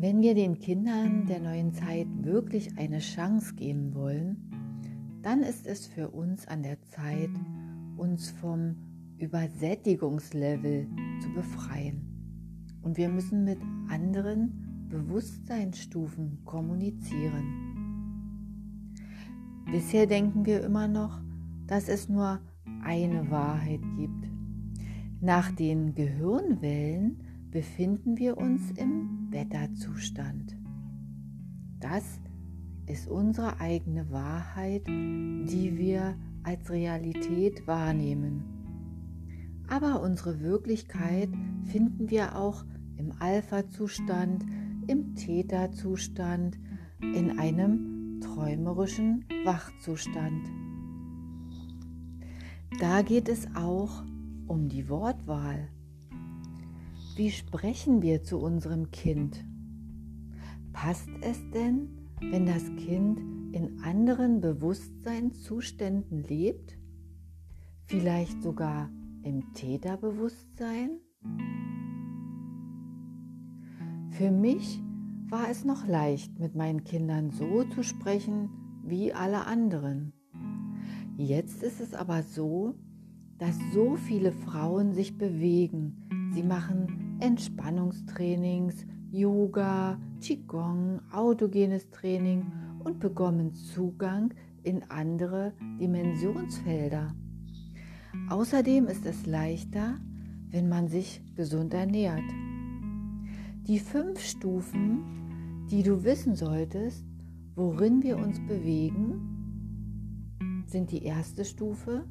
Wenn wir den Kindern der neuen Zeit wirklich eine Chance geben wollen, dann ist es für uns an der Zeit, uns vom Übersättigungslevel zu befreien. Und wir müssen mit anderen Bewusstseinsstufen kommunizieren. Bisher denken wir immer noch, dass es nur eine Wahrheit gibt. Nach den Gehirnwellen befinden wir uns im Beta-Zustand. Das ist unsere eigene Wahrheit, die wir als Realität wahrnehmen. Aber unsere Wirklichkeit finden wir auch im Alpha-Zustand, im Theta-Zustand, in einem träumerischen Wachzustand. Da geht es auch um die Wortwahl. Wie sprechen wir zu unserem Kind? Passt es denn, wenn das Kind in anderen Bewusstseinszuständen lebt? Vielleicht sogar im Täterbewusstsein? Für mich war es noch leicht, mit meinen Kindern so zu sprechen wie alle anderen. Jetzt ist es aber so, dass so viele Frauen sich bewegen. Sie machen Entspannungstrainings, Yoga, Qigong, autogenes Training und bekommen Zugang in andere Dimensionsfelder. Außerdem ist es leichter, wenn man sich gesund ernährt. Die fünf Stufen, die du wissen solltest, worin wir uns bewegen, sind die erste Stufe.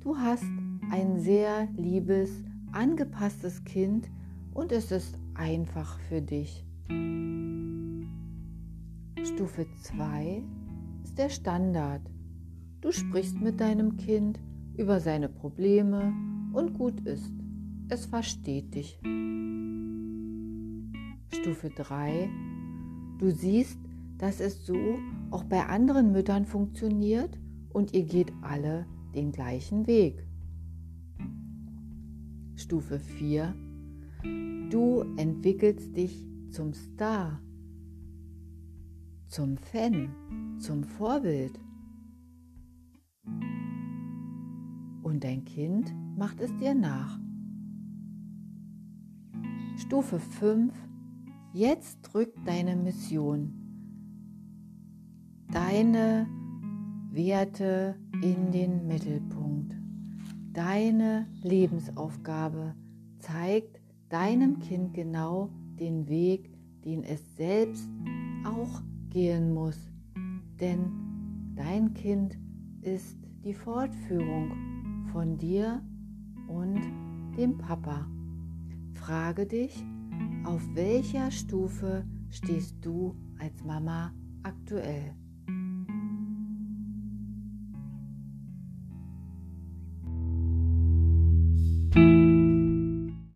Du hast ein sehr liebes, angepasstes Kind und es ist einfach für dich. Stufe 2 ist der Standard. Du sprichst mit deinem Kind über seine Probleme und gut ist. Es versteht dich. Stufe 3. Du siehst, dass es so auch bei anderen Müttern funktioniert und ihr geht alle den gleichen Weg. Stufe 4. Du entwickelst dich zum Star, zum Fan, zum Vorbild. Und dein Kind macht es dir nach. Stufe 5. Jetzt drückt deine Mission, deine Werte in den Mittelpunkt. Deine Lebensaufgabe zeigt deinem Kind genau den Weg, den es selbst auch gehen muss. Denn dein Kind ist die Fortführung von dir und dem Papa. Frage dich, auf welcher Stufe stehst du als Mama aktuell?